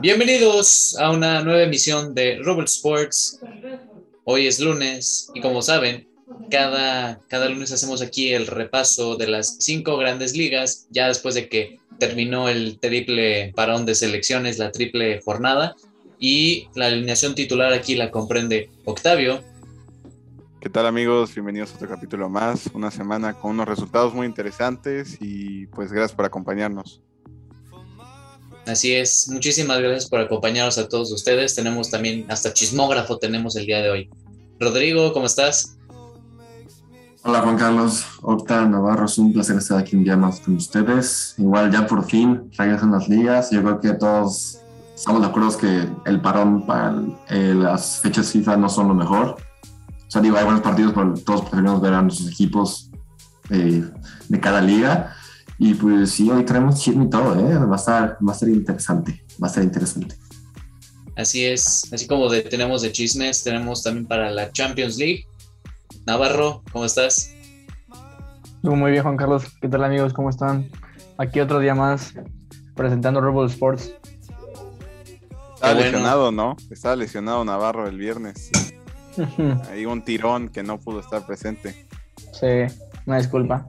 Bienvenidos a una nueva emisión de Robert Sports. Hoy es lunes y como saben, cada, cada lunes hacemos aquí el repaso de las cinco grandes ligas, ya después de que terminó el triple parón de selecciones, la triple jornada, y la alineación titular aquí la comprende Octavio. ¿Qué tal amigos? Bienvenidos a otro capítulo más, una semana con unos resultados muy interesantes y pues gracias por acompañarnos. Así es, muchísimas gracias por acompañarnos a todos ustedes. Tenemos también, hasta chismógrafo tenemos el día de hoy. Rodrigo, ¿cómo estás? Hola Juan Carlos, Octa Navarro, es un placer estar aquí un día más con ustedes. Igual ya por fin regresan las ligas. Yo creo que todos estamos de acuerdo que el parón para eh, las fechas FIFA no son lo mejor. O sea, digo, hay buenos partidos, pero todos preferimos ver a nuestros equipos eh, de cada liga. Y pues sí, hoy traemos chisme y todo, ¿eh? Va a, estar, va a ser interesante, va a ser interesante. Así es, así como de, tenemos de chismes, tenemos también para la Champions League. Navarro, ¿cómo estás? Muy bien, Juan Carlos. ¿Qué tal, amigos? ¿Cómo están? Aquí otro día más presentando Rebel Sports. Estaba lesionado, ¿no? Estaba lesionado Navarro el viernes. Hay un tirón que no pudo estar presente. Sí, una disculpa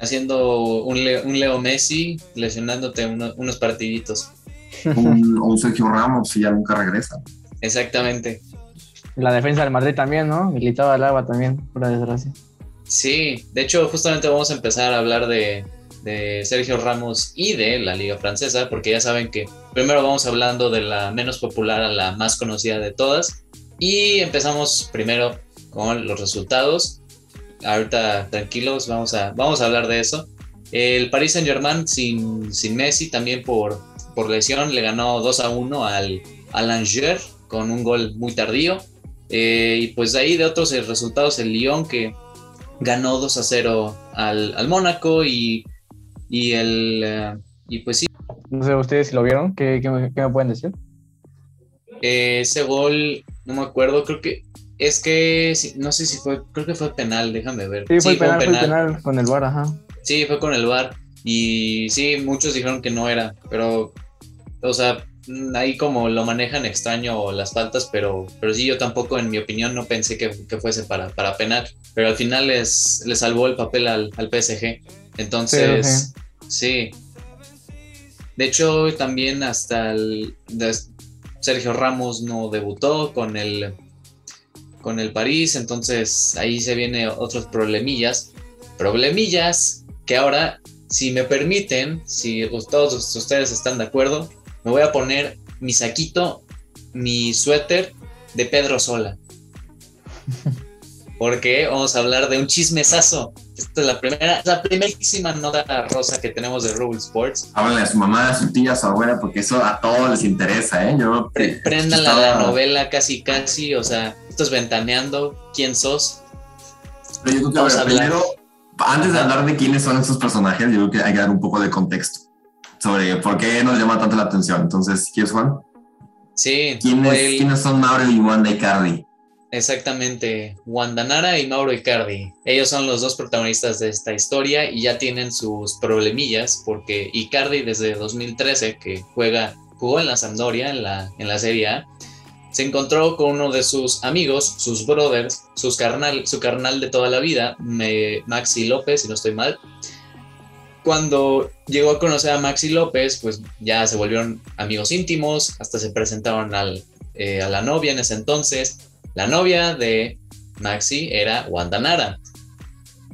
haciendo un Leo, Messi, lesionándote unos partiditos. Un, un Sergio Ramos y ya nunca regresa. Exactamente. La defensa del Madrid también, ¿no? Militaba al agua también, por desgracia. Sí, de hecho, justamente vamos a empezar a hablar de, de Sergio Ramos y de la Liga Francesa, porque ya saben que primero vamos hablando de la menos popular a la más conocida de todas. Y empezamos primero con los resultados ahorita tranquilos, vamos a, vamos a hablar de eso. El Paris Saint Germain sin, sin Messi, también por, por lesión, le ganó 2 a 1 al, al Angers con un gol muy tardío. Eh, y pues de ahí de otros resultados, el Lyon que ganó 2 a 0 al, al Mónaco y, y, el, eh, y pues sí. No sé ustedes si lo vieron, ¿qué, qué, me pueden decir? Eh, ese gol, no me acuerdo, creo que es que no sé si fue, creo que fue penal, déjame ver. Sí, fue, penal, fue penal, con el VAR, ajá. Sí, fue con el VAR. Y sí, muchos dijeron que no era, pero, o sea, ahí como lo manejan extraño las faltas, pero, pero sí, yo tampoco, en mi opinión, no pensé que, fuese para, para penal. Pero al final les, les salvó el papel al, al PSG. Entonces, sí. De hecho, también hasta el, Sergio Ramos no debutó con el con el París, entonces ahí se vienen otros problemillas, problemillas que ahora, si me permiten, si todos ustedes están de acuerdo, me voy a poner mi saquito, mi suéter de Pedro Sola. Porque vamos a hablar de un chismesazo. Esta es la primera, la primerísima nota rosa que tenemos de Rubble Sports. Háblenle a su mamá, a su tía, a su abuela, porque eso a todos les interesa, ¿eh? Yo. Prendan la novela casi, casi, o sea, estás ventaneando, ¿quién sos? Pero yo creo que primero, antes de hablar de quiénes son esos personajes, yo creo que hay que dar un poco de contexto sobre por qué nos llama tanto la atención. Entonces, ¿quién es Juan? Sí. ¿Quiénes, ¿quiénes son Mauro y Wanda Icardi? Exactamente, Wanda Nara y Mauro Icardi. Ellos son los dos protagonistas de esta historia y ya tienen sus problemillas porque Icardi desde 2013 que juega jugó en la Sampdoria en la en la Serie A se encontró con uno de sus amigos, sus brothers, carnal, su carnal de toda la vida, Maxi López, si no estoy mal. Cuando llegó a conocer a Maxi López, pues ya se volvieron amigos íntimos, hasta se presentaron al, eh, a la novia en ese entonces. La novia de Maxi era Wanda Nara.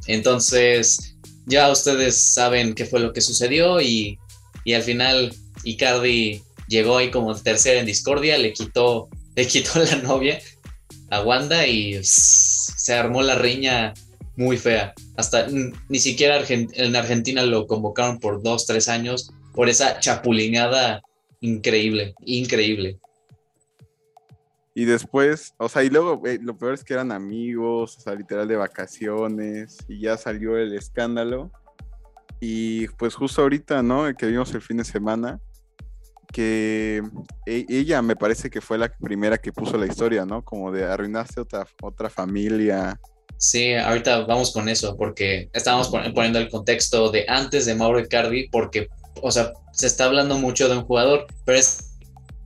Entonces, ya ustedes saben qué fue lo que sucedió y, y al final Icardi llegó ahí como tercera en discordia, le quitó le quitó la novia a Wanda y se armó la riña muy fea. Hasta ni siquiera en Argentina lo convocaron por dos, tres años por esa chapulineada increíble, increíble. Y después, o sea, y luego lo peor es que eran amigos, o sea, literal de vacaciones, y ya salió el escándalo. Y pues justo ahorita, ¿no? Que vimos el fin de semana, que e, ella me parece que fue la primera que puso la historia, ¿no? Como de arruinaste otra, otra familia. Sí, ahorita vamos con eso, porque estábamos poniendo el contexto de antes de Mauro Icardi, porque o sea, se está hablando mucho de un jugador, pero es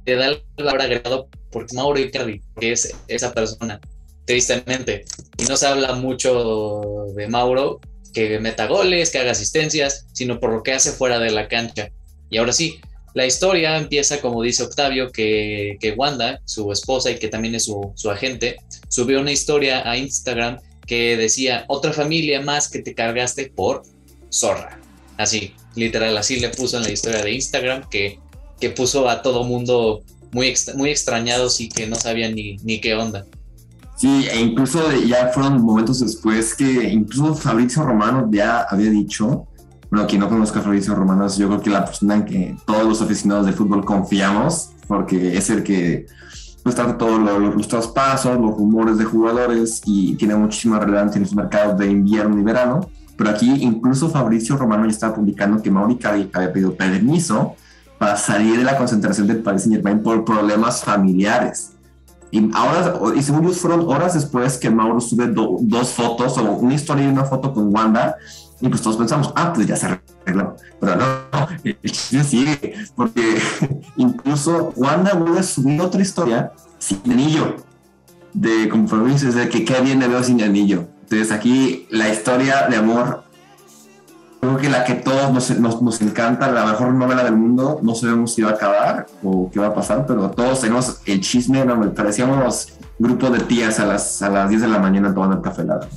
te da el valor agregado porque Mauro Icardi, que es esa persona, tristemente, y no se habla mucho de Mauro que meta goles, que haga asistencias, sino por lo que hace fuera de la cancha. Y ahora sí, la historia empieza, como dice Octavio, que, que Wanda, su esposa y que también es su, su, agente, subió una historia a Instagram que decía, otra familia más que te cargaste por zorra. Así, literal, así le puso en la historia de Instagram que, que puso a todo mundo muy, muy extrañados y que no sabían ni, ni qué onda. Sí, e incluso ya fueron momentos después que incluso Fabrizio Romano ya había dicho bueno, quien no conozca a Fabrizio Romanos, yo creo que la persona en que todos los aficionados de fútbol confiamos, porque es el que pues trata todos los, traspasos, los rumores de jugadores y tiene muchísima relevancia en los mercados de invierno y verano. Pero aquí incluso Fabricio Romano ya estaba publicando que Mauri había pedido permiso para salir de la concentración del Paris Saint Germain por problemas familiares. Y ahora, y según ellos fueron horas después que Mauro sube dos fotos, o una historia y una foto con Wanda, y pues todos pensamos, ah, pues ya se arregló. Pero no, el chiste sigue, porque incluso Wanda vuelve a subir otra historia sin anillo, de compromisos, de que qué bien le veo sin anillo. Entonces aquí la historia de amor, creo que la que todos nos, nos, nos, encanta, la mejor novela del mundo, no sabemos si va a acabar o qué va a pasar, pero todos tenemos el chisme, parecíamos grupo de tías a las, a las 10 de la mañana tomando el café helado.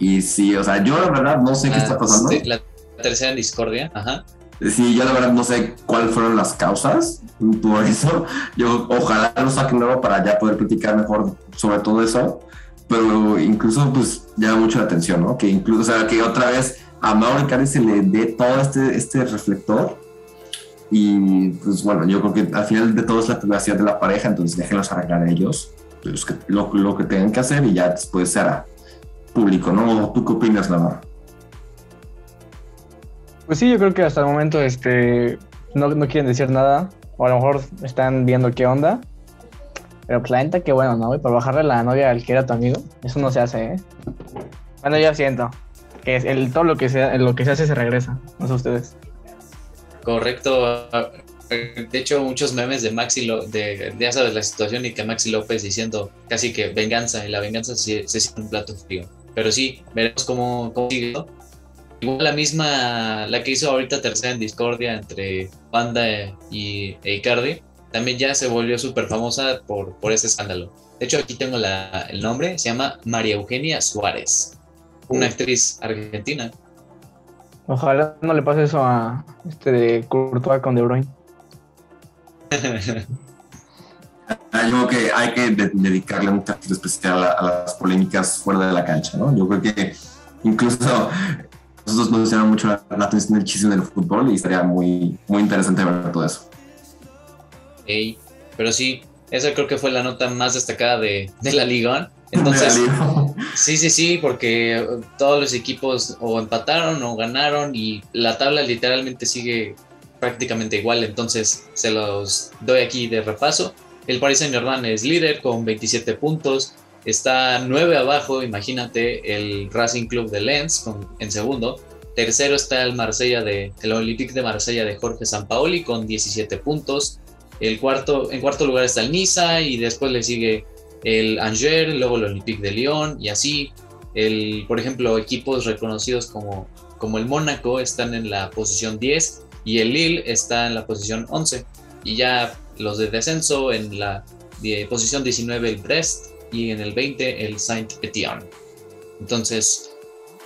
Y sí, o sea, yo la verdad no sé qué está pasando. La tercera discordia, ajá. Sí, yo la verdad no sé cuáles fueron las causas. Por eso, yo ojalá lo saquen nuevo para ya poder platicar mejor sobre todo eso. Pero incluso, pues, llama mucho la atención, ¿no? Que incluso, o sea, que otra vez a Mauro Cari se le dé todo este, este reflector. Y pues bueno, yo creo que al final de todo es la privacidad de la pareja, entonces déjenlos arreglar a ellos pues, lo, lo que tengan que hacer y ya después será público, ¿no? ¿Tú qué opinas, Navarro? Pues sí, yo creo que hasta el momento este, no, no quieren decir nada, o a lo mejor están viendo qué onda. Pero pues la neta, que bueno, ¿no? Para bajarle la novia al que era tu amigo, eso no se hace, ¿eh? Bueno, yo siento que el, todo lo que, se, lo que se hace se regresa, no sé ustedes. Correcto. De hecho, muchos memes de Maxi, Lo de, ya sabes la situación y que Maxi López diciendo casi que venganza, y la venganza se, se siente un plato frío. Pero sí, veremos cómo, cómo sigue. Igual la misma, la que hizo ahorita tercera en discordia entre Panda y e Icardi, también ya se volvió súper famosa por, por ese escándalo. De hecho, aquí tengo la, el nombre, se llama María Eugenia Suárez, una actriz argentina. Ojalá no le pase eso a este de Courtois con De Bruyne. Ah, yo creo que hay que dedicarle un capítulo especial a, las polémicas fuera de la cancha, ¿no? Yo creo que incluso nosotros nos llama mucho la, atención del chisme del fútbol y estaría muy, muy interesante ver todo eso. pero sí, esa creo que fue la nota más destacada de, de la Liga. Entonces, sí, sí, sí, porque todos los equipos o empataron o ganaron y la tabla literalmente sigue prácticamente igual. Entonces, se los doy aquí de repaso. El Paris Saint Germain es líder con 27 puntos. Está 9 abajo, imagínate, el Racing Club de Lens en segundo. Tercero está el Marsella de el Olympique de Marsella de Jorge Sampaoli con 17 puntos. El cuarto, en cuarto lugar está el Niza y después le sigue el Angers, luego el Olympique de Lyon y así. El, por ejemplo, equipos reconocidos como, como el Mónaco están en la posición 10 y el Lille está en la posición 11. Y ya los de descenso en la posición 19 el Brest y en el 20 el Saint Etienne. Entonces,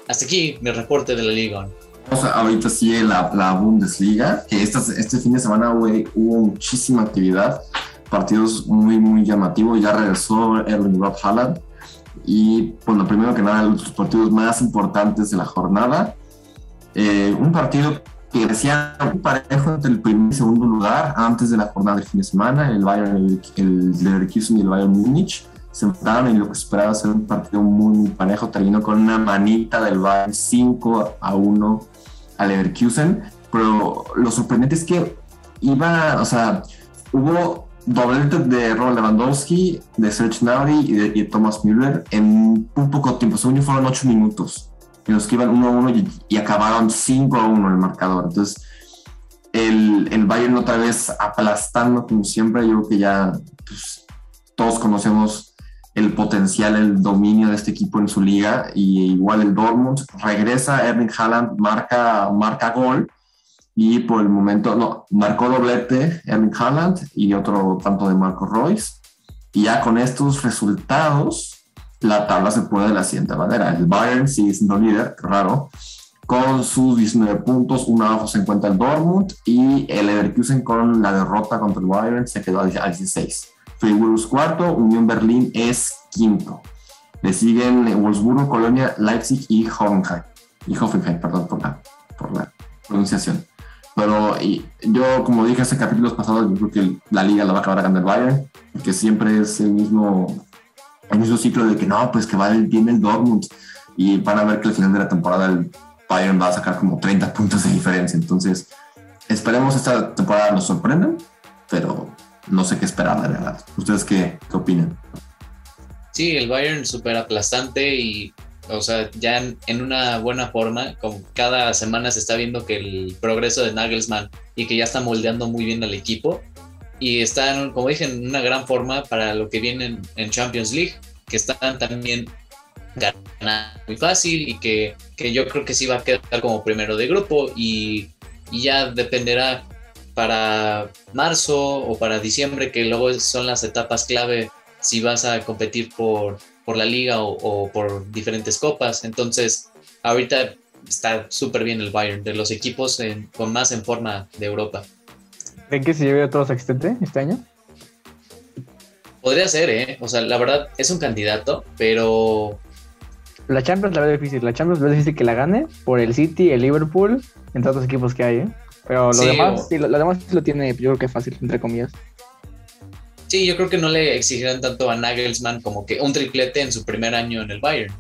hasta aquí mi reporte de la Liga. Vamos ahorita sí la, la Bundesliga, que este fin de semana hubo muchísima actividad, partidos muy, muy llamativos, ya regresó Erling Roth Haaland y bueno, primero que nada los partidos más importantes de la jornada. Eh, un partido que decía un parejo entre el primer y segundo lugar antes de la jornada de fin de semana, el Bayern, el, Leverkusen y el Bayern Múnich. Se enfrentaron y lo que esperaba ser un partido muy, parejo. Terminó con una manita del Bayern 5 a 1 al Leverkusen, pero lo sorprendente es que iba, o sea, hubo doblete de Robert Lewandowski, de Serge Gnabry y de, Thomas Müller en un poco tiempo, según yo fueron 8 minutos. en los que iban 1-1 y, acabaron 5-1 el marcador. Entonces, el, el, Bayern otra vez aplastando como siempre, yo creo que ya pues, todos conocemos el potencial, el dominio de este equipo en su liga y igual el Dortmund regresa, Erling Haaland marca, marca gol y por el momento, no, marcó doblete Erling Haaland y otro tanto de Marco Royce y ya con estos resultados la tabla se puede de la siguiente manera, el Bayern sigue siendo líder, raro, con sus 19 puntos, uno abajo se encuentra el Dortmund y el Leverkusen con la derrota contra el Bayern se quedó al 16. Freiburg cuarto, Unión Berlín es quinto. Le siguen Wolfsburgo, Colonia, Leipzig y Hoffenheim. Y Hoffenheim, perdón por la, por la pronunciación. Pero y yo, como dije hace capítulos pasados, yo creo que la liga la va a acabar ganando el Bayern, porque siempre es el mismo, el mismo ciclo de que no, pues que va bien el Dortmund. Y van a ver que al final de la temporada el Bayern va a sacar como 30 puntos de diferencia. Entonces, esperemos esta temporada nos sorprendan, pero no sé qué esperar, de verdad. ¿Ustedes qué, qué opinan? Sí, el Bayern súper aplastante y, o sea, ya en, una buena forma, con cada semana se está viendo que el progreso de Nagelsmann y que ya está moldeando muy bien al equipo y están, como dije, en una gran forma para lo que viene en, Champions League, que están también ganando muy fácil y que, que, yo creo que sí va a quedar como primero de grupo y, y ya dependerá para marzo o para diciembre, que luego son las etapas clave si vas a competir por, por la liga o, por diferentes copas. Entonces, ahorita está súper bien el Bayern, de los equipos con más en forma de Europa. ¿Creen que se lleve otro sextete este año? Podría ser, ¿eh? O sea, la verdad es un candidato, pero... La Champions la veo difícil. La Champions la veo difícil que la gane por el City, el Liverpool, entre otros equipos que hay, ¿eh? Pero lo demás, sí, lo, demás lo tiene, yo creo que fácil, entre comillas. Sí, yo creo que no le exigirán tanto a Nagelsmann como que un triplete en su primer año en el Bayern.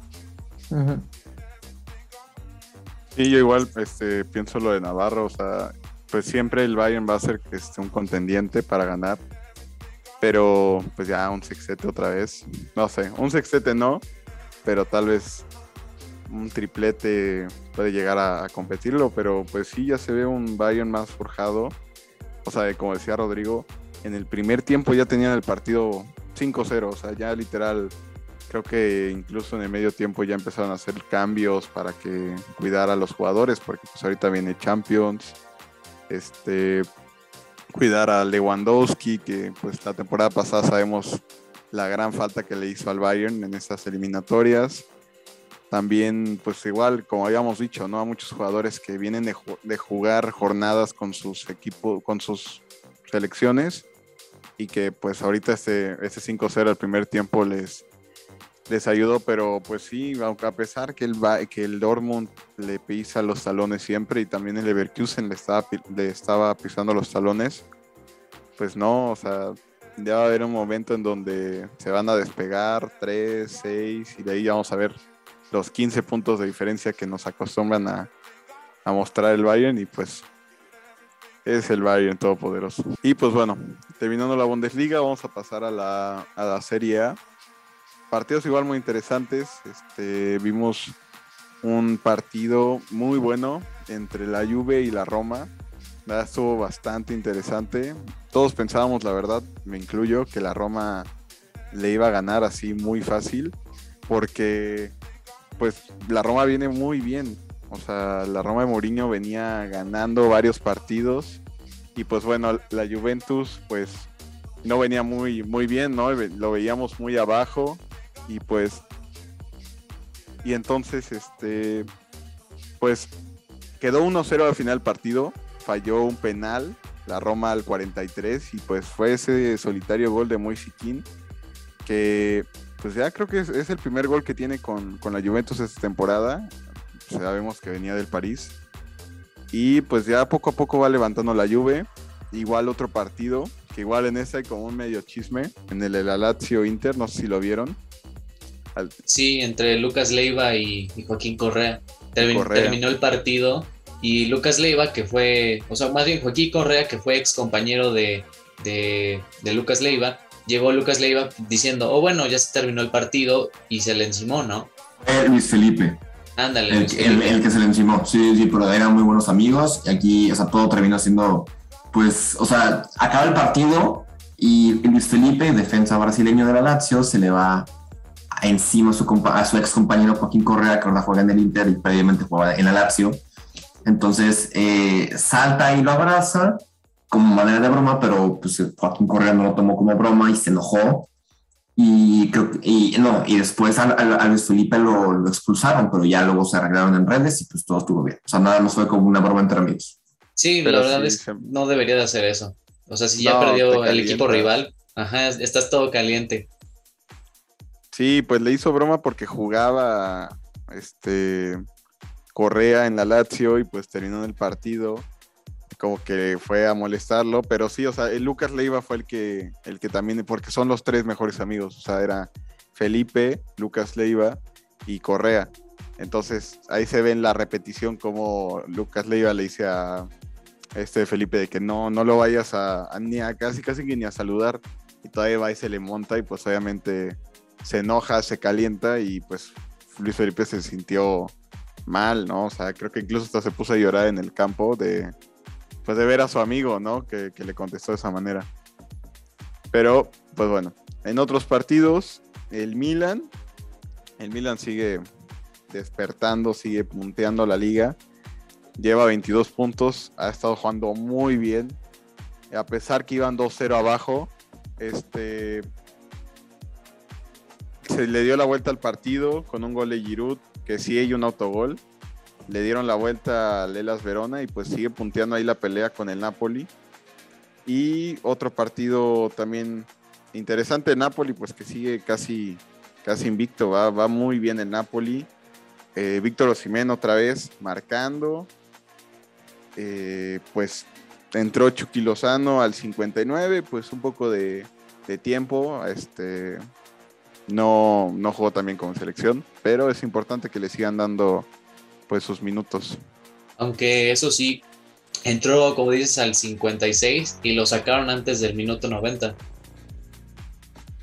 Sí, yo igual este, pienso lo de Navarro, o sea, pues siempre el Bayern va a ser este, un contendiente para ganar, pero pues ya un sextete otra vez, no sé, un sextete no, pero tal vez un triplete puede llegar a, competirlo, pero pues sí, ya se ve un Bayern más forjado. O sea, como decía Rodrigo, en el primer tiempo ya tenían el partido 5-0, o sea, ya literal, creo que incluso en el medio tiempo ya empezaron a hacer cambios para que cuidar a los jugadores, porque pues ahorita viene Champions, este, cuidar a Lewandowski, que pues la temporada pasada sabemos la gran falta que le hizo al Bayern en estas eliminatorias. También, pues igual, como habíamos dicho, ¿no? A muchos jugadores que vienen de, jugar jornadas con sus equipos, con sus selecciones y que pues ahorita este, este 5-0 al primer tiempo les, les ayudó, pero pues sí, aunque a pesar que el, que el Dortmund le pisa los talones siempre y también el Leverkusen le estaba, le estaba pisando los talones, pues no, o sea, ya va a haber un momento en donde se van a despegar 3, 6 y de ahí vamos a ver los 15 puntos de diferencia que nos acostumbran a, mostrar el Bayern y pues es el Bayern todopoderoso. Y pues bueno, terminando la Bundesliga, vamos a pasar a la, a la Serie A. Partidos igual muy interesantes. Este, vimos un partido muy bueno entre la Juve y la Roma. Estuvo bastante interesante. Todos pensábamos, la verdad, me incluyo, que la Roma le iba a ganar así muy fácil, porque pues la Roma viene muy bien. O sea, la Roma de Mourinho venía ganando varios partidos y pues bueno, la Juventus pues no venía muy, muy bien, ¿no? Lo veíamos muy abajo y pues y entonces este pues quedó 1-0 al final partido, falló un penal, la Roma al 43 y pues fue ese solitario gol de Moisiquín que pues ya creo que es, el primer gol que tiene con, la Juventus esta temporada. Sabemos que venía del París. Y pues ya poco a poco va levantando la Juve. Igual otro partido, que igual en ese hay como un medio chisme, en el, el Lazio Inter, no sé si lo vieron. Sí, entre Lucas Leiva y, Joaquín Correa. Terminó el partido y Lucas Leiva, que fue, o sea, más bien Joaquín Correa, que fue ex compañero de, de, de Lucas Leiva, llegó Lucas Leiva diciendo, oh bueno, ya se terminó el partido y se le encimó, ¿no? Luis Felipe. Ándale. El, Luis el- Felipe. el que se le encimó, sí, sí, pero eran muy buenos amigos y aquí, o sea, todo terminó siendo, pues, o sea, acaba el partido y Luis Felipe, defensa brasileño de la Lazio, se le va encima a su, a su ex compañero Joaquín Correa, que ahora juega en el Inter y previamente jugaba en la Lazio. Entonces, eh, salta y lo abraza como manera de broma, pero pues Joaquín Correa no lo tomó como broma y se enojó. Y, creo y no, y después a, a- a Luis Felipe lo, lo expulsaron, pero ya luego se arreglaron en redes y pues todo estuvo bien. O sea, nada más fue como una broma entre amigos. Sí, Pero la verdad sí, es que no debería de hacer eso. O sea, si ya No, perdió el equipo rival, ajá, estás todo caliente. Sí, pues le hizo broma porque jugaba este Correa en la Lazio y pues terminó en el partido. Como que fue a molestarlo, pero sí, o sea, el Lucas Leiva fue el que, el que también, porque son los tres mejores amigos, o sea, era Felipe, Lucas Leiva y Correa. Entonces ahí se ve en la repetición como Lucas Leiva le dice a este Felipe de que no, no lo vayas a, ni a casi casi ni a saludar. Y todavía va y se le monta y pues obviamente se enoja, se calienta y pues Luis Felipe se sintió mal, ¿no? O sea, creo que incluso hasta se puso a llorar en el campo de, pues de ver a su amigo, ¿no? Que, que le contestó de esa manera. Pero, pues bueno, en otros partidos, el Milan, el Milan sigue despertando, sigue punteando la liga, lleva 22 puntos, ha estado jugando muy bien, a pesar que iban 2-0 abajo, este, se le dio la vuelta al partido con un gol de Giroud, que sí hay un autogol. Le dieron la vuelta a Lelas Verona y pues sigue punteando ahí la pelea con el Napoli. Y otro partido también interesante, Napoli, pues que sigue casi, casi invicto, va, va muy bien el Napoli. Eh, Víctor Osimhen otra vez marcando. Eh, pues entró Chucky Lozano al 59, pues un poco de, de tiempo. Este, no, no jugó también con selección, pero es importante que le sigan dando pues sus minutos. Aunque eso sí, entró, como dices, al 56 y lo sacaron antes del minuto 90.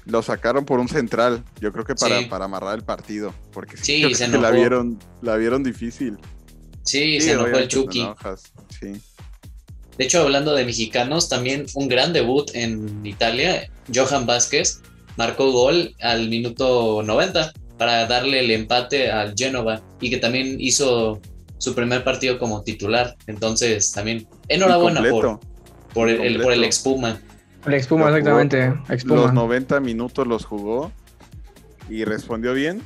Lo sacaron por un central, yo creo que para, Sí. para amarrar el partido, porque Sí, se la vieron, la vieron difícil. Sí, Sí, se enojó el Chucky. De hecho, hablando de mexicanos, también un gran debut en Italia. Johan Vázquez marcó gol al minuto 90 para darle el empate al Genova y que también hizo su primer partido como titular. Entonces, también enhorabuena por, el, el- por el expuma. El Expuma, Lo jugó- exactamente. Expuma. Los 90 minutos los jugó y respondió bien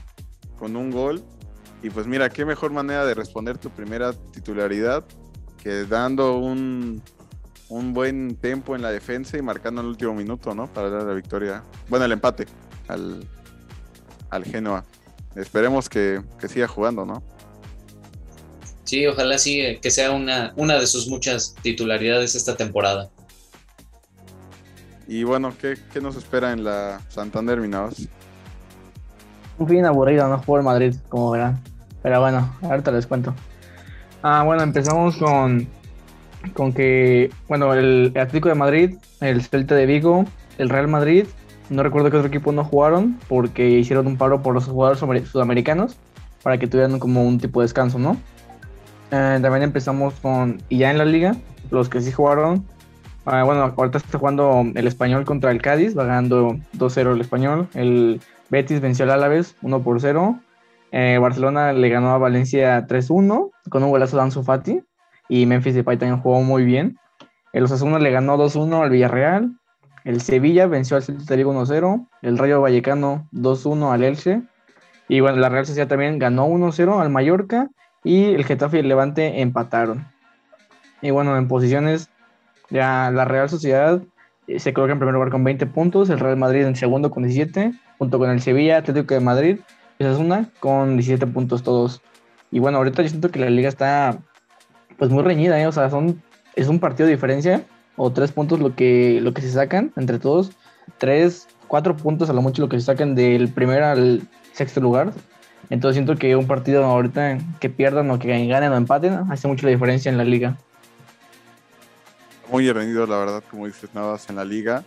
con un gol. Y pues mira, qué mejor manera de responder tu primera titularidad que dando un, un buen tempo en la defensa y marcando en el último minuto, ¿no? Para dar la victoria. Bueno, el empate al, al Genoa. Esperemos que, que siga jugando, ¿no? Sí, ojalá sí, eh, que sea una, una de sus muchas titularidades esta temporada. Y bueno, ¿qué, qué nos espera en la Santander Minados? Un fin aburrido, no el Madrid, como verán. Pero bueno, ahorita les cuento. Ah, bueno, empezamos con, con que, bueno, el Atlético de Madrid, el Celta de Vigo, el Real Madrid, no recuerdo qué otro equipo no jugaron porque hicieron un paro por los jugadores sudamer- sudamericanos para que tuvieran como un tipo de descanso, ¿no? Eh, también empezamos con, y ya en la liga, los que sí jugaron, ah, bueno, ahorita está jugando el español contra el Cádiz, va ganando 2-0 el español, el Betis venció al Alavés 1 por 0. Eh, Barcelona le ganó a Valencia 3-1 con un golazo de Ansu Fati. Y Memphis Depay también jugó muy bien. El Osasuna le ganó 2-1 al Villarreal. El Sevilla venció al Celta Vigo 1-0. El Rayo Vallecano 2-1 al Elche. Y bueno, la Real Sociedad también ganó 1-0 al Mallorca. Y el Getafe y el Levante empataron. Y bueno, en posiciones, ya la Real Sociedad eh, se coloca en primer lugar con 20 puntos. El Real Madrid en segundo con 17 junto con el Sevilla, Atlético de Madrid, esa es una, con 17 puntos todos. Y bueno, ahorita yo siento que la liga está pues muy reñida, ¿eh? o sea, son, es un partido de diferencia, o tres puntos lo que, lo que se sacan entre todos, tres, cuatro puntos a lo mucho lo que se sacan del primer al sexto lugar. Entonces siento que un partido ahorita que pierdan o que ganen o empaten hace mucho la diferencia en la liga. Muy rendido, la verdad, como dices, Navas en la liga.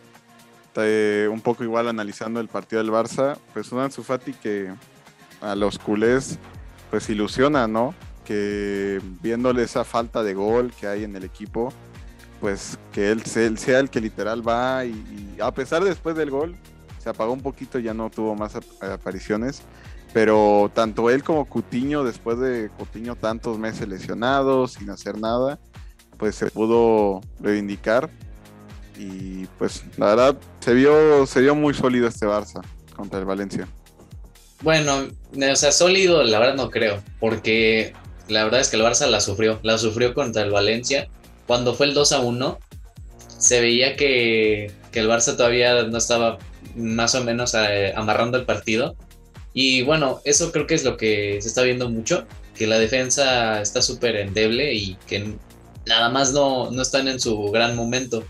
Eh, un poco igual analizando el partido del Barça, pues un Ansu Fati que a los culés pues ilusiona, ¿no? Que viéndole esa falta de gol que hay en el equipo, pues que él, sea el que literal va y, a pesar después del gol, se apagó un poquito, ya no tuvo más apariciones, pero tanto él como Cutiño, después de Cutiño tantos meses lesionados, sin hacer nada, pues se pudo reivindicar y pues la verdad se vio, se vio muy sólido este Barça contra el Valencia. Bueno, o sea, sólido la verdad no creo, porque la verdad es que el Barça la sufrió, la sufrió contra el Valencia. Cuando fue el 2 a 1, se veía que, que el Barça todavía no estaba más o menos eh, amarrando el partido. Y bueno, eso creo que es lo que se está viendo mucho, que la defensa está súper endeble y que nada más no, no están en su gran momento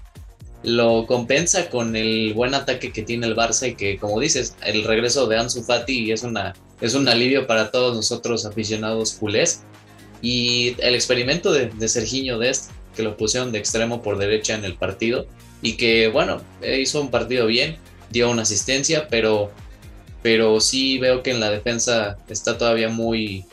lo compensa con el buen ataque que tiene el Barça y que, como dices, el regreso de Ansu Fati es, una, es un alivio para todos nosotros aficionados culés. Y el experimento de, de Serginho Dest, que lo pusieron de extremo por derecha en el partido y que, bueno, hizo un partido bien, dio una asistencia, pero, pero sí veo que en la defensa está todavía muy,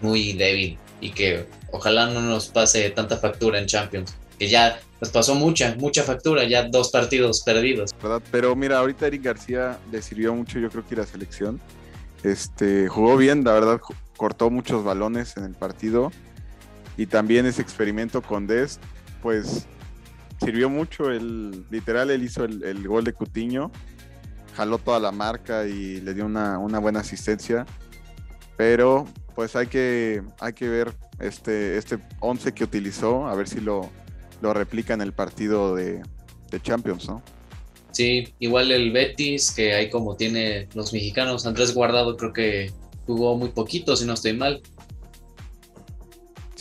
muy débil y que ojalá no nos pase tanta factura en Champions, que ya nos pasó mucha, mucha factura, ya dos partidos perdidos. Pero mira, ahorita Eric García le sirvió mucho, yo creo que la selección. Este, jugó bien, la verdad, cortó muchos balones en el partido. Y también ese experimento con Dest, pues sirvió mucho. El, literal, él hizo el, gol de Cutiño, jaló toda la marca y le dio una, una buena asistencia. Pero pues hay que, hay que ver este, este 11 que utilizó, a ver si lo, lo replica en el partido de, Champions, ¿no? Sí, igual el Betis, que ahí como tiene los mexicanos, Andrés Guardado creo que jugó muy poquito, si no estoy mal.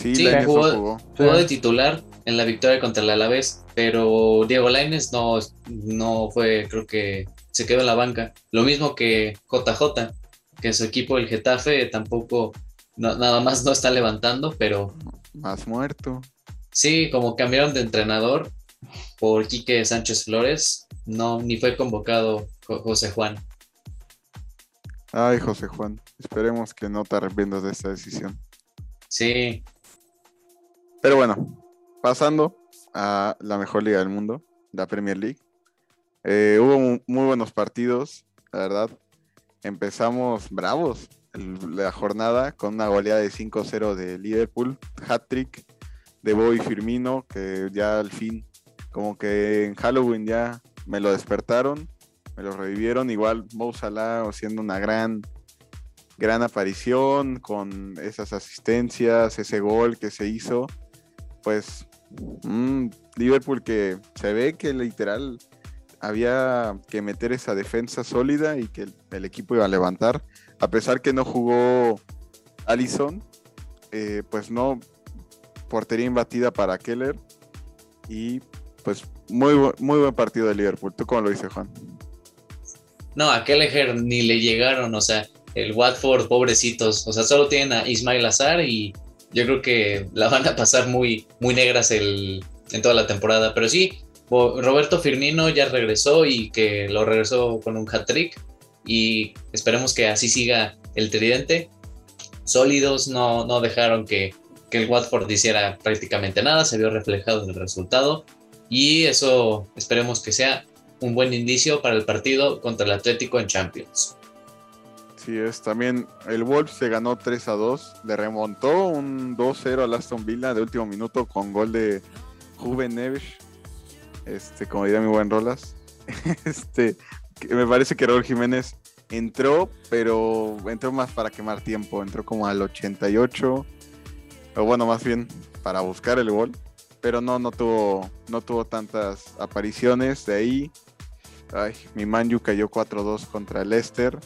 Sí, jugó, jugó. de titular en la victoria contra el Alavés, pero Diego Lainez no, no fue, creo que se quedó en la banca. Lo mismo que JJ, que su equipo, el Getafe, tampoco, nada más no está levantando, pero... Más muerto. Sí, como cambiaron de entrenador por Quique Sánchez Flores, no, ni fue convocado José Juan. Ay, José Juan, esperemos que no te arrepientas de esta decisión. Sí. Pero bueno, pasando a la mejor liga del mundo, la Premier League. Eh, hubo muy buenos partidos, la verdad. Empezamos bravos la jornada con una goleada de 5-0 de Liverpool, hat-trick de Boy Firmino, que ya al fin, como que en Halloween ya me lo despertaron, me lo revivieron. Igual Mo Salah haciendo una gran, gran aparición con esas asistencias, ese gol que se hizo. Pues Liverpool que se ve que literal había que meter esa defensa sólida y que el, equipo iba a levantar. A pesar que no jugó Allison, eh, pues no, portería imbatida para Keller. Y pues muy, muy buen partido de Liverpool. ¿Tú cómo lo dices, Juan? No, a Keller ni le llegaron, o sea, el Watford, pobrecitos, o sea, solo tienen a Ismail Azar y yo creo que la van a pasar muy, muy negras el, en toda la temporada. Pero sí, Roberto Firmino ya regresó y que lo regresó con un hat-trick y esperemos que así siga el tridente. Sólidos, no, no dejaron que, que el Watford hiciera prácticamente nada, se vio reflejado en el resultado y eso esperemos que sea un buen indicio para el partido contra el Atlético en Champions. Sí, es también el Wolves se ganó 3 a 2, le remontó un 2-0 al Aston Villa de último minuto con gol de Juven Neves, este, como diría mi buen Rolas. este, me parece que Raúl Jiménez entró, pero entró más para quemar tiempo, entró como al 88 o bueno, más bien para buscar el gol, pero no, no tuvo, no tuvo tantas apariciones de ahí. Ay, mi Manju cayó 4-2 contra el Leicester.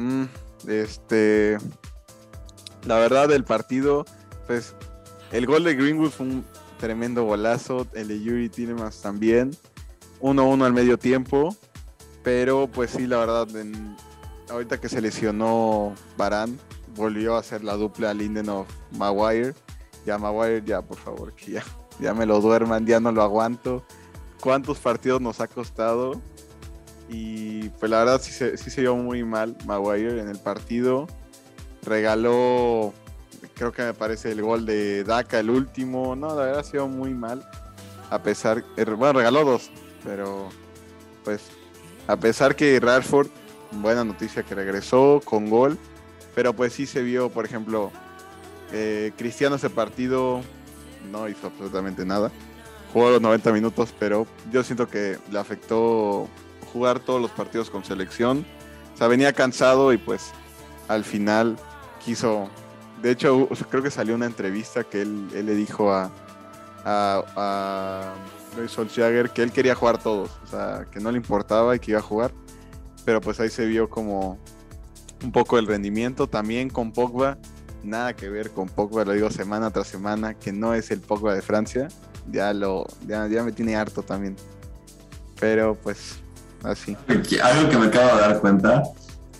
Mm, este, la verdad, el partido, pues, el gol de Greenwood fue un tremendo golazo. El de Yuri Tillemans también. 1-1 al medio tiempo. Pero, pues sí, la verdad, ahorita que se lesionó Barán, volvió a hacer la dupla Lindenov Maguire. Ya Maguire, ya por favor, que ya, ya me lo duerman, ya no lo aguanto. ¿Cuántos partidos nos ha costado? Y pues la verdad sí se, sí se vio muy mal Maguire en el partido. regaló, creo que me parece el gol de Daka, el último. No, la verdad ha sido muy mal. A pesar, eh, bueno, regaló dos, pero pues a pesar que Rashford, buena noticia que regresó con gol, pero pues sí se vio, por ejemplo, eh, Cristiano ese partido no hizo absolutamente nada. Jugó los 90 minutos, pero yo siento que le afectó jugar todos los partidos con selección. O sea, venía cansado y pues al final quiso. De hecho, creo que salió una entrevista que él, le dijo a, a, a Solskjaer que él quería jugar todos, o sea, que no le importaba y que iba a jugar. Pero pues ahí se vio como un poco el rendimiento también con Pogba. Nada que ver con Pogba, lo digo semana tras semana, que no es el Pogba de Francia. Ya lo, ya, ya me tiene harto también. Pero pues así. Algo que me acabo de dar cuenta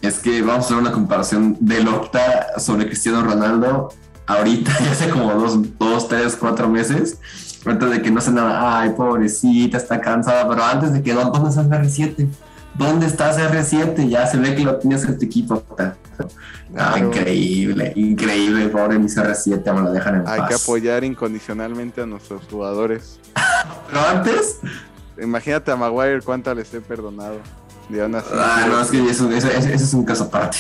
es que vamos a hacer una comparación del Opta sobre Cristiano Ronaldo ahorita, ya hace como dos, dos, tres, cuatro meses, antes de que no se nada, ay, pobrecita, está cansada, pero antes de que, ¿dónde está R7? ¿Dónde está R7? Ya se ve que lo tienes en tu equipo. Ah, increíble, increíble, pobre mi CR7, me lo dejan en Hay que apoyar incondicionalmente a nuestros jugadores. pero antes... Imagínate a Maguire cuánto les he perdonado. ah, no, es que ese es un caso aparte.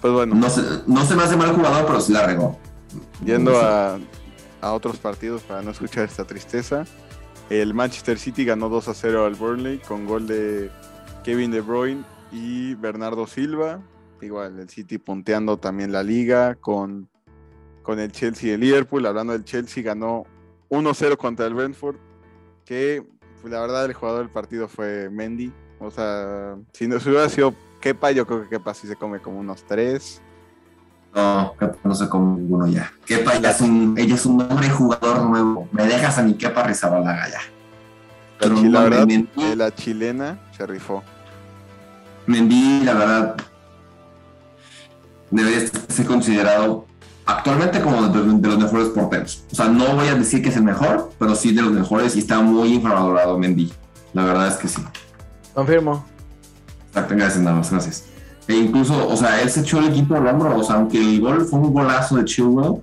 Pues bueno. No se, no se me hace mal jugador, pero sí la regó. Yendo a, a, otros partidos para no escuchar esta tristeza. El Manchester City ganó 2 a 0 al Burnley con gol de Kevin De Bruyne y Bernardo Silva. Igual el City punteando también la liga con, con el Chelsea y el Liverpool. Hablando del Chelsea, ganó 1-0 contra el Brentford. Que pues, la verdad el jugador del partido fue Mendy. O sea, si no si hubiera sido Kepa, yo creo que Kepa sí se come como unos tres. No, Kepa no se come ninguno ya. Kepa ya es un, ella es un hombre jugador nuevo. Me dejas a mi Kepa Rizabalaga ya. Pero la, verdad, eh, la chilena se rifó. Mendy, la verdad, debería ser considerado actualmente como de, de, los mejores porteros. O sea, no voy a decir que es el mejor, pero sí de los mejores y está muy infravalorado Mendy. La verdad es que sí. Confirmo. Gracias, nada más, gracias. E incluso, o sea, él se echó el equipo al hombro, o sea, aunque el gol fue un golazo de Chilwell,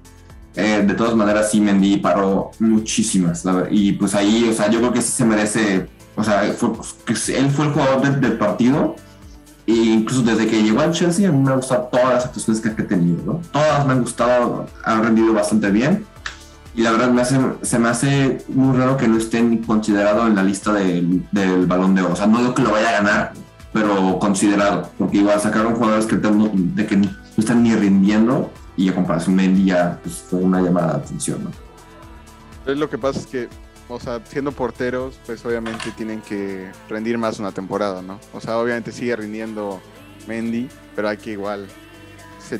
eh, de todas maneras sí Mendy paró muchísimas. y pues ahí, o sea, yo creo que sí se merece, o sea, él fue el jugador del, partido. E incluso desde que llegó al Chelsea, a mí me han gustado todas las actuaciones que ha tenido, ¿no? Todas me han gustado, han rendido bastante bien. Y la verdad me hace, se me hace muy raro que no estén considerado en la lista del, del balón de oro. O sea, no digo que lo vaya a ganar, pero considerado, porque igual sacaron jugadores que no están ni rindiendo y a comparación Mendy ya pues, fue una llamada de atención, ¿no? Lo que pasa es que, o sea, siendo porteros, pues obviamente tienen que rendir más una temporada, ¿no? O sea, obviamente sigue rindiendo Mendy, pero hay que igual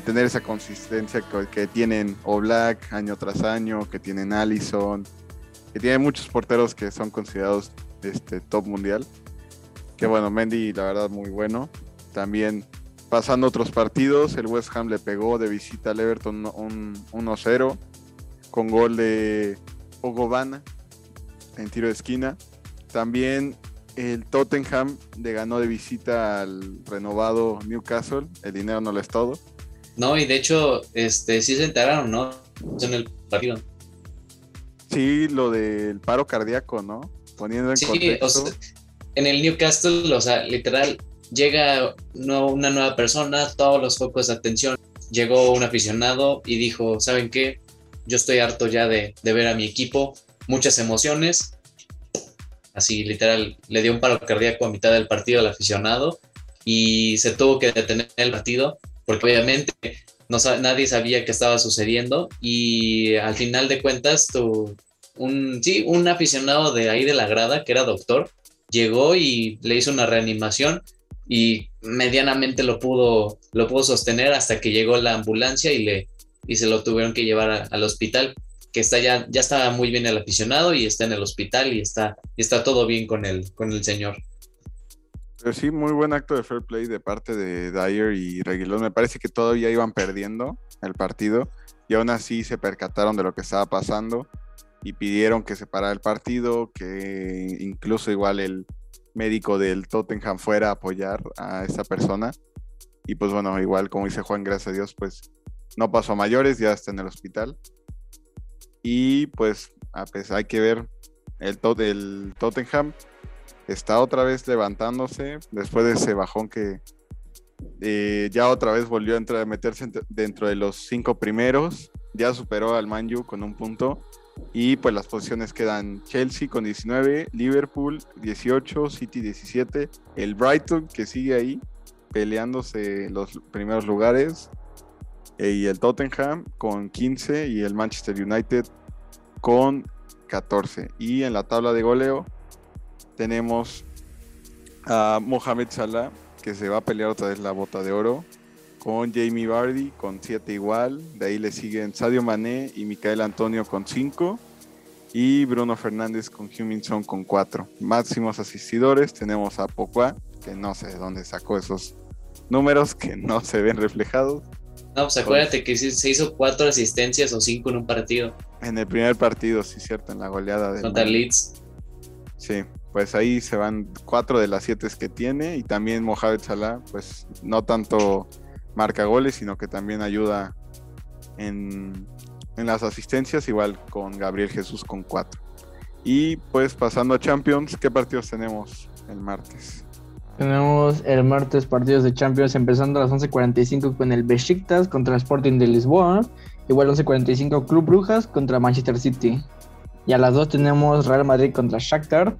tener esa consistencia que, tienen Oblak año tras año, que tienen Allison, que tienen muchos porteros que son considerados este, top mundial que bueno, Mendy la verdad muy bueno. También pasando otros partidos, el West Ham le pegó de visita al Everton un 1-0 con gol de Ogobana en tiro de esquina. También el Tottenham le ganó de visita al renovado Newcastle. El dinero no lo es todo. No, y de hecho, este sí se enteraron, ¿no? En el partido. Sí, lo del paro cardíaco, ¿no? Poniendo en contexto en el Newcastle, o sea, literal, llega una nueva persona, todos los focos de atención. Llegó un aficionado y dijo, ¿saben qué? Yo estoy harto ya de, ver a mi equipo, muchas emociones. Así, literal, le dio un paro cardíaco a mitad del partido al aficionado y se tuvo que detener el partido porque obviamente no, nadie sabía qué estaba sucediendo y al final de cuentas, tu, un, sí, un aficionado de ahí de la grada, que era doctor, llegó y le hizo una reanimación y medianamente lo pudo, lo pudo sostener hasta que llegó la ambulancia y, le, y se lo tuvieron que llevar al hospital, que está ya, ya estaba muy bien el aficionado y está en el hospital y está, está todo bien con el, con el señor. Pero sí, muy buen acto de fair play de parte de Dyer y Reguilón. Me parece que todavía iban perdiendo el partido y aún así se percataron de lo que estaba pasando y pidieron que se parara el partido, que incluso igual el médico del Tottenham fuera a apoyar a esa persona. Y pues bueno, igual como dice Juan, gracias a Dios, pues no pasó a mayores, ya está en el hospital. Y pues a pesar, hay que ver, el, el Tottenham está otra vez levantándose después de ese bajón que eh, ya otra vez volvió a, entrar, a meterse dentro de los cinco primeros. Ya superó al Manju con un punto. Y pues las posiciones quedan Chelsea con 19, Liverpool 18, City 17, el Brighton que sigue ahí peleándose los primeros lugares y el Tottenham con 15 y el Manchester United con 14. Y en la tabla de goleo tenemos a Mohamed Salah que se va a pelear otra vez la bota de oro con Jamie Vardy con 7 igual. De ahí le siguen Sadio Mané y Micael Antonio con 5. Y Bruno Fernández con Huminson con 4. Máximos asistidores tenemos a Pogba, que no sé de dónde sacó esos números que no se ven reflejados. No, pues acuérdate que se hizo 4 asistencias o 5 en un partido. En el primer partido, sí, cierto, en la goleada de. Contra Leeds. Sí, pues ahí se van 4 de las 7 que tiene. Y también Mohamed Salah, pues no tanto marca goles, sino que también ayuda en, las asistencias, igual con Gabriel Jesús con cuatro. Y pues pasando a Champions, ¿qué partidos tenemos el martes? Tenemos el martes partidos de Champions empezando a las 11.45 con el Besiktas contra el Sporting de Lisboa. Igual 11.45 Club Brujas contra Manchester City. Y a las 2 tenemos Real Madrid contra Shakhtar,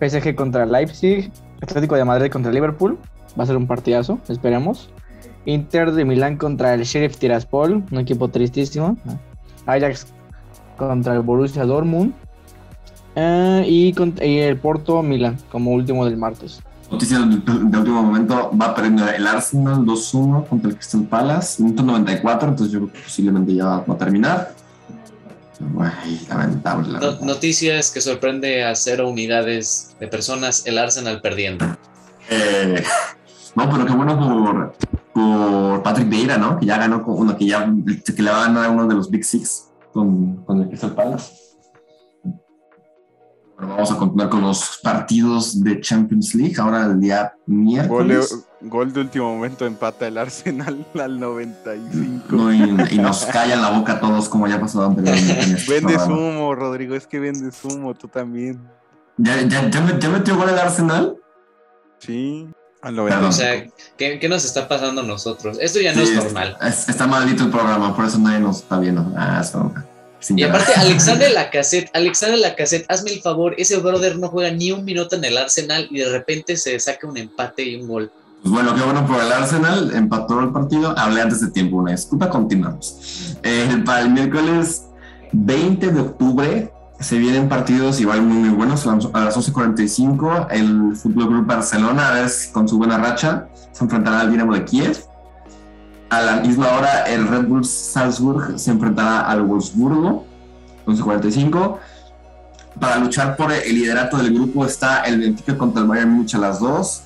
PSG contra Leipzig, Atlético de Madrid contra Liverpool. Va a ser un partidazo, esperemos. Inter de Milán contra el Sheriff Tiraspol, un equipo tristísimo. Ajax contra el Borussia Dortmund. Eh, y, el Porto Milán como último del martes. Noticias de, último momento, va perdiendo el Arsenal 2-1 contra el Crystal Palace, minuto 94, entonces yo creo que posiblemente ya va a terminar. lamentable, Noticias que sorprende a cero unidades de personas el Arsenal perdiendo. Eh, no, pero qué bueno por, por Patrick Vieira, ¿no? Que ya ganó uno, que ya que le va a ganar uno de los Big Six con, con el Crystal Palace. Bueno, vamos a continuar con los partidos de Champions League. Ahora el día miércoles. Gol de, último momento empata el Arsenal al 95. No, y, nos callan la boca a todos, como ya pasó anteriormente. Este vende humo, Rodrigo, es que vendes humo, tú también. ¿Ya, ya, ya metió gol el Arsenal? Sí. O sea, ¿qué, nos está pasando a nosotros? Esto ya no es normal. está maldito el programa, por eso nadie nos está viendo. Ah, y aparte, Alexander Lacassette, Alexander Lacassette, hazme el favor, ese brother no juega ni un minuto en el Arsenal y de repente se saca un empate y un gol. Pues bueno, qué bueno por el Arsenal, empató el partido. Hablé antes de tiempo, una disculpa, continuamos. Eh, para el miércoles 20 de octubre se vienen partidos igual muy, muy buenos. A las 11.45 el Fútbol Club Barcelona, a ver con su buena racha, se enfrentará al Dinamo de Kiev. A la misma hora el Red Bull Salzburg se enfrentará al Wolfsburgo, 11.45. Para luchar por el liderato del grupo está el Benfica contra el Bayern Múnich a las 2.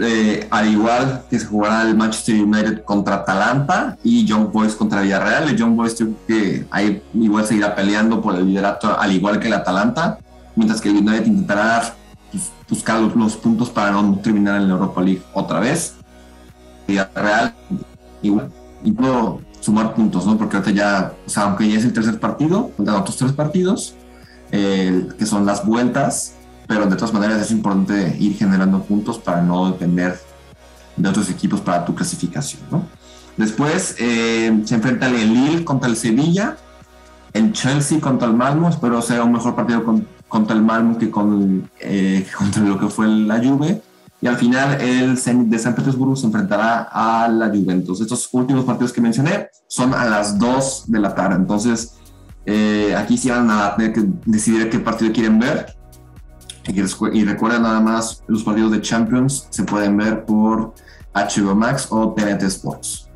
Eh, al igual que se jugará el Manchester United contra Atalanta y John Boys contra Villarreal. El John Boys que ahí igual seguirá peleando por el liderato al igual que el Atalanta, mientras que el United intentará buscar los, puntos para no terminar en la Europa League otra vez. Villarreal igual y puedo sumar puntos, ¿no? Porque ahorita ya, o sea, aunque ya es el tercer partido, faltan otros tres partidos, eh, que son las vueltas, pero de todas maneras es importante ir generando puntos para no depender de otros equipos para tu clasificación. ¿no? Después eh, se enfrenta el Lille contra el Sevilla, el Chelsea contra el Malmo, espero sea un mejor partido contra el Malmo que con, eh, contra lo que fue la Juve. Y al final el Zenit de San Petersburgo se enfrentará a la Juventus. Estos últimos partidos que mencioné son a las 2 de la tarde. Entonces, eh, aquí sí van a tener que decidir qué partido quieren ver. Y recuerda nada más, los partidos de Champions se pueden ver por HBO Max o TNT Sports.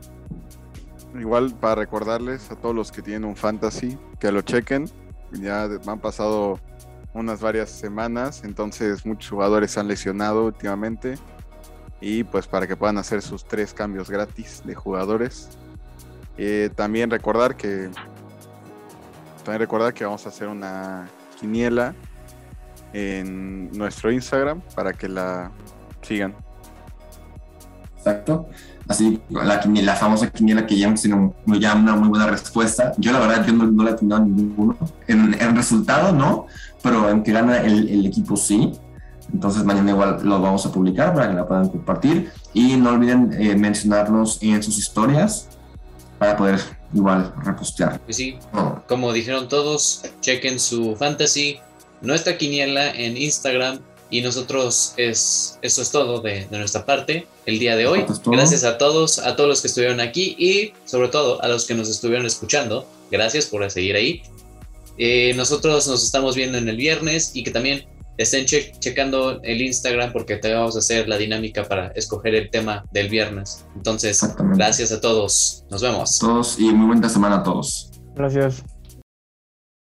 Igual para recordarles a todos los que tienen un fantasy que lo chequen. Ya han pasado unas varias semanas, entonces muchos jugadores se han lesionado últimamente. Y pues para que puedan hacer sus tres cambios gratis de jugadores. Eh, también recordar que también recordar que vamos a hacer una quiniela en nuestro Instagram para que la sigan. Exacto. Así, la, la famosa quiniela que ya hemos tenido ya una muy buena respuesta. Yo, la verdad, yo no, no la he tenido ninguno. En, en resultado, no, pero en que gana el, el equipo, sí. Entonces, mañana igual lo vamos a publicar para que la puedan compartir. Y no olviden eh, mencionarnos en sus historias para poder igual repostear. Pues sí, Oh, como dijeron todos, chequen su fantasy, nuestra quiniela en Instagram y nosotros es eso es todo de, de nuestra parte el día de hoy. Gracias a todos, a todos los que estuvieron aquí y sobre todo a los que nos estuvieron escuchando. Gracias por seguir ahí. Eh, nosotros nos estamos viendo en el viernes y que también estén che- checando el Instagram porque te vamos a hacer la dinámica para escoger el tema del viernes. Entonces, gracias a todos. Nos vemos. Todos y muy buena semana a todos. Gracias.